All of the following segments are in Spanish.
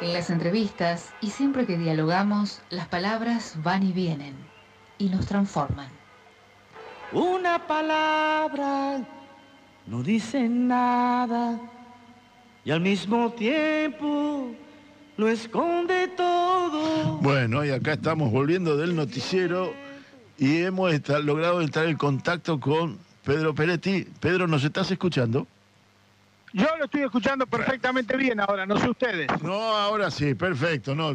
En las entrevistas y siempre que dialogamos, las palabras van y vienen y nos transforman. Una palabra no dice nada y al mismo tiempo lo esconde todo. Bueno, y acá estamos volviendo del noticiero y hemos logrado entrar en contacto con Pedro Peretti. Pedro, ¿nos estás escuchando? Yo lo estoy escuchando perfectamente bien ahora, no sé ustedes. No, ahora sí, perfecto. No,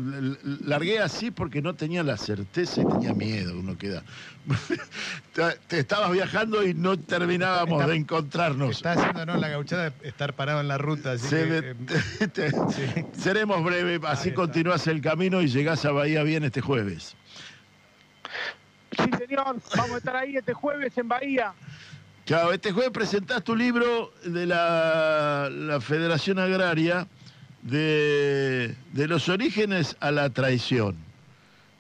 largué así porque no tenía la certeza y tenía miedo, uno queda. Te estabas viajando y no terminábamos de encontrarnos. Está haciendo la gauchada de estar parado en la ruta. Así que, eh, Seremos breves, así continúas el camino y llegás a Bahía bien este jueves. Sí, señor, vamos a estar ahí este jueves en Bahía. Claro, este jueves presentás tu libro de la, Federación Agraria de, los orígenes a la traición.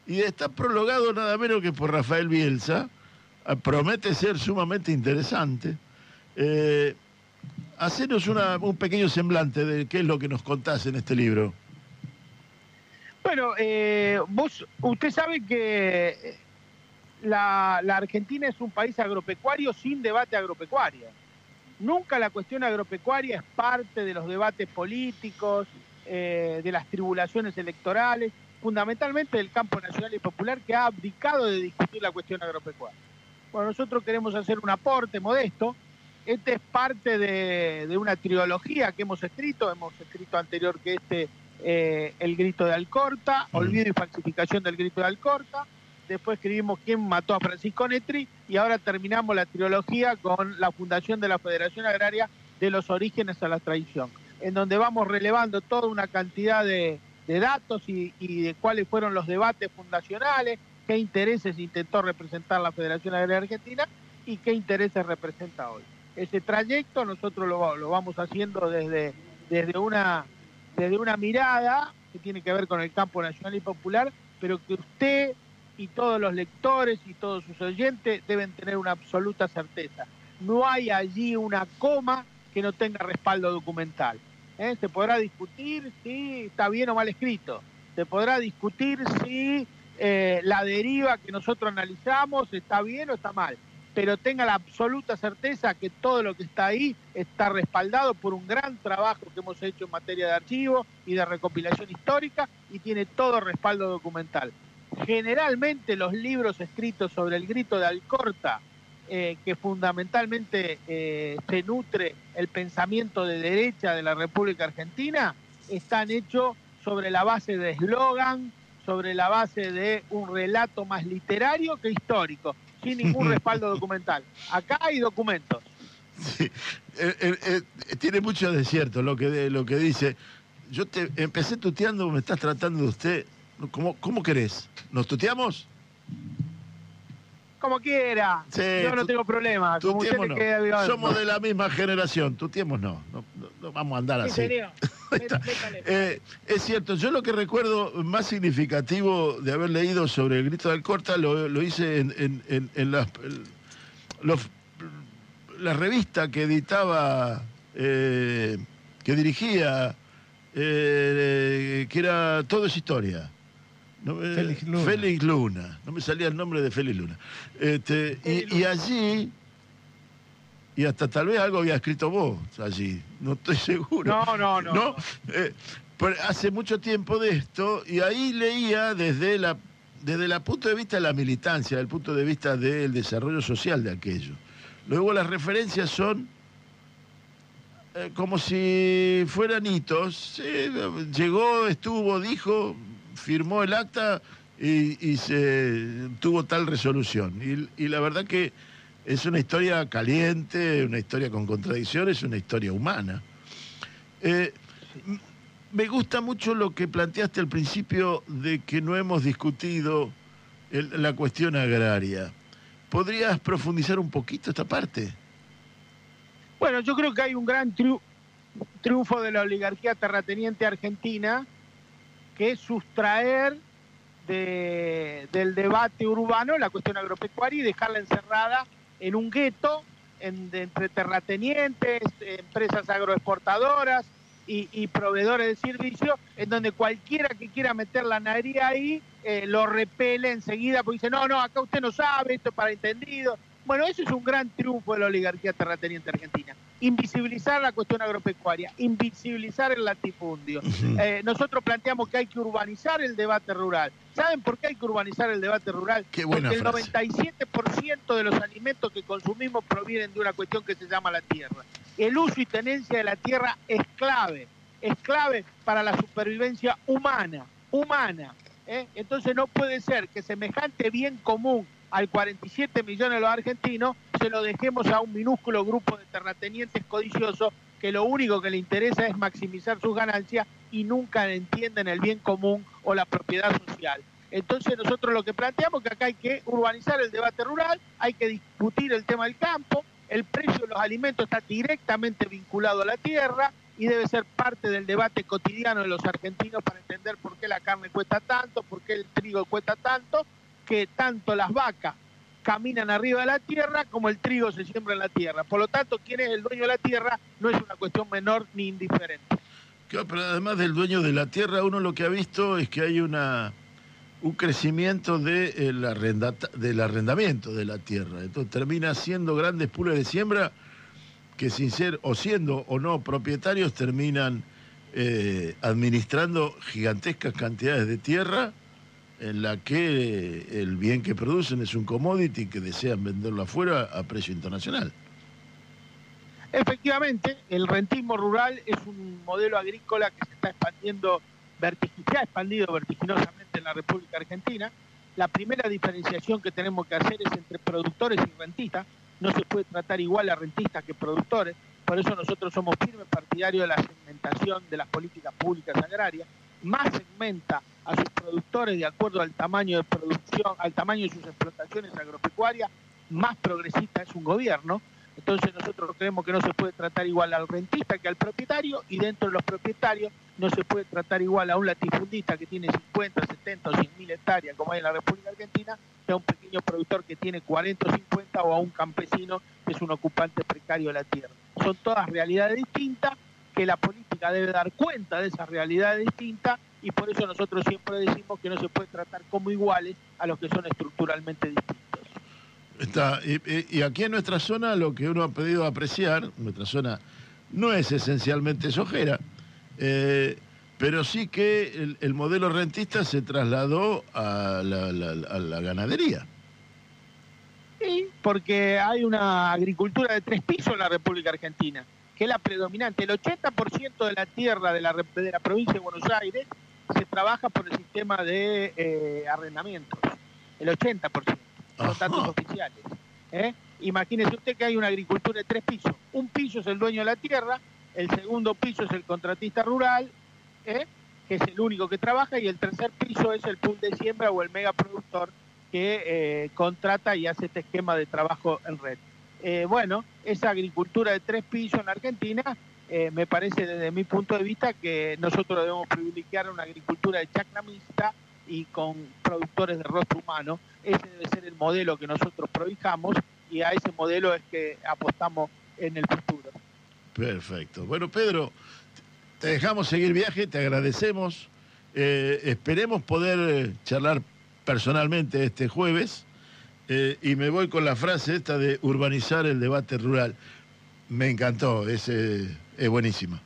Y está prologado nada menos que por Rafael Bielsa. Ah, promete ser sumamente interesante. Eh, hacenos un pequeño semblante de qué es lo que nos contás en este libro. Bueno, eh, vos, usted sabe que la, Argentina es un país agropecuario sin debate agropecuario. Nunca la cuestión agropecuaria es parte de los debates políticos, eh, de las tribulaciones electorales, fundamentalmente del campo nacional y popular que ha abdicado de discutir la cuestión agropecuaria. Bueno, nosotros queremos hacer un aporte modesto. Este es parte de, una trilogía que hemos escrito, hemos escrito anterior que este, eh, El Grito de Alcorta, Olvido y Falsificación del Grito de Alcorta, después escribimos quién mató a Francisco Netri y ahora terminamos la trilogía con la fundación de la Federación Agraria de los orígenes a la traición, en donde vamos relevando toda una cantidad de, datos y, de cuáles fueron los debates fundacionales, qué intereses intentó representar la Federación Agraria Argentina y qué intereses representa hoy. Ese trayecto nosotros lo, lo vamos haciendo desde, desde, una, desde una mirada que tiene que ver con el campo nacional y popular, pero que usted y todos los lectores y todos sus oyentes deben tener una absoluta certeza. No hay allí una coma que no tenga respaldo documental. ¿eh? Se podrá discutir si está bien o mal escrito. Se podrá discutir si eh, la deriva que nosotros analizamos está bien o está mal. Pero tenga la absoluta certeza que todo lo que está ahí está respaldado por un gran trabajo que hemos hecho en materia de archivo y de recopilación histórica y tiene todo respaldo documental generalmente los libros escritos sobre el grito de Alcorta, eh, que fundamentalmente eh, se nutre el pensamiento de derecha de la República Argentina, están hechos sobre la base de eslogan, sobre la base de un relato más literario que histórico, sin ningún respaldo documental. Acá hay documentos. Sí. Eh, tiene mucho desierto lo que, lo que dice. Yo te empecé tuteando, me estás tratando de usted ¿Cómo, cómo querés? ¿Nos tuteamos? Como quiera. Yo no tengo problema. Como Somos de la misma generación. Tuteemos no. No, vamos a andar así. eh, es cierto, yo lo que recuerdo más significativo de haber leído sobre el grito de Alcorta lo, lo hice en, en, en, las, la revista que editaba, eh, que dirigía, eh, que era Todo es Historia. Félix, Luna. No me salía el nombre de Félix Luna. Este, y, allí, y hasta tal vez algo había escrito vos allí, no estoy seguro. No, no, no. Eh, hace mucho tiempo de esto, y ahí leía desde la desde el punto de vista de la militancia, desde el punto de vista del desarrollo social de aquello. Luego las referencias son eh, como si fueran hitos. llegó, estuvo, dijo, firmó el acta y, se tuvo tal resolución. Y, la verdad que es una historia caliente, una historia con contradicciones, una historia humana. Eh, me gusta mucho lo que planteaste al principio de que no hemos discutido la cuestión agraria. ¿Podrías profundizar un poquito esta parte? Bueno, yo creo que hay un gran triunfo de la oligarquía terrateniente argentina que sustraer del debate urbano la cuestión agropecuaria y dejarla encerrada en un gueto entre terratenientes, empresas agroexportadoras, y, proveedores de servicios, en donde cualquiera que quiera meter la nariz ahí eh, lo repele enseguida porque dice, no, no, acá usted no sabe, esto es para entendido. Bueno, eso es un gran triunfo de la oligarquía terrateniente argentina. Invisibilizar la cuestión agropecuaria, invisibilizar el latifundio. Eh, nosotros planteamos que hay que urbanizar el debate rural. ¿Saben por qué hay que urbanizar el debate rural? Porque el 97% de los alimentos que consumimos provienen de una cuestión que se llama la tierra. El uso y tenencia de la tierra es clave, es clave para la supervivencia humana, humana. ¿Eh? Entonces no puede ser que semejante bien común al 47 millones de los argentinos, se lo dejemos a un minúsculo grupo de terratenientes codiciosos que lo único que le interesa es maximizar sus ganancias y nunca entienden el bien común o la propiedad social. Entonces nosotros lo que planteamos es que acá hay que urbanizar el debate rural, hay que discutir el tema del campo, el precio de los alimentos está directamente vinculado a la tierra y debe ser parte del debate cotidiano de los argentinos para entender por qué la carne cuesta tanto, por qué el trigo cuesta tanto que tanto las vacas caminan arriba de la tierra como el trigo se siembra en la tierra. Por lo tanto, quién es el dueño de la tierra no es una cuestión menor ni indiferente. pero además del dueño de la tierra, uno lo que ha visto es que hay un crecimiento de del arrendamiento de la tierra. Entonces termina siendo grandes pools de siembra que sin ser o siendo o no propietarios terminan eh, administrando gigantescas cantidades de tierra en la que el bien que producen es un commodity que desean venderlo afuera a precio internacional. Efectivamente, el rentismo rural es un modelo agrícola que se está expandiendo, se ha expandido vertiginosamente en la República Argentina. La primera diferenciación que tenemos que hacer es entre productores y rentistas. No se puede tratar igual a rentistas que productores. Por eso nosotros somos firmes partidarios de la segmentación de las políticas públicas agrarias. Más segmenta a sus productores de acuerdo al tamaño de producción, al tamaño de sus explotaciones agropecuarias, más progresista es un gobierno. Entonces nosotros creemos que no se puede tratar igual al rentista que al propietario y dentro de los propietarios no se puede tratar igual a un latifundista que tiene 50, 70 o 100 mil hectáreas como hay en la República Argentina que a un pequeño productor que tiene 40 o 50 o a un campesino que es un ocupante precario de la tierra. Son todas realidades distintas que la política debe dar cuenta de esas realidades distintas y por eso nosotros siempre decimos que no se puede tratar como iguales a los que son estructuralmente distintos. Está, y, aquí en nuestra zona lo que uno ha pedido apreciar, nuestra zona no es esencialmente sojera, eh, pero sí que el, modelo rentista se trasladó a la, ganadería. Sí, porque hay una agricultura de tres pisos en la República Argentina, que es la predominante. El 80% de la tierra de la, de la provincia de Buenos Aires se trabaja por el sistema de eh, arrendamientos, el 80%, los datos oficiales. ¿eh? Imagínese usted que hay una agricultura de tres pisos. Un piso es el dueño de la tierra, el segundo piso es el contratista rural, ¿eh? que es el único que trabaja, y el tercer piso es el pool de siembra o el megaproductor que eh, contrata y hace este esquema de trabajo en red. bueno, esa agricultura de tres pisos en Argentina me parece desde mi punto de vista que nosotros debemos privilegiar una agricultura de chacra mixta y con productores de rostro humano. Ese debe ser el modelo que nosotros prohijamos y a ese modelo es que apostamos en el futuro. Perfecto. Bueno, Pedro, te dejamos seguir viaje, te agradecemos. Eh, esperemos poder eh, charlar personalmente este jueves. y me voy con la frase esta de urbanizar el debate rural. Me encantó, ese es buenísima.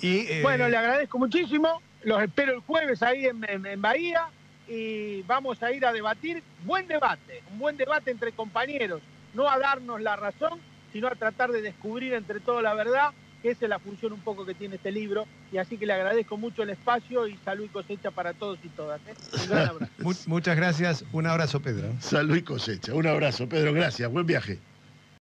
Y, eh, Bueno, le agradezco muchísimo. Los espero el jueves ahí en, Bahía y vamos a ir a debatir. Buen debate, un buen debate entre compañeros. No a darnos la razón, sino a tratar de descubrir entre todos la verdad, que esa es la función un poco que tiene este libro. Y así que le agradezco mucho el espacio y salud y cosecha para todos y todas. ¿eh? Un gran abrazo. Muchas gracias. Un abrazo, Pedro. Salud y cosecha. Un abrazo, Pedro. Gracias. Buen viaje.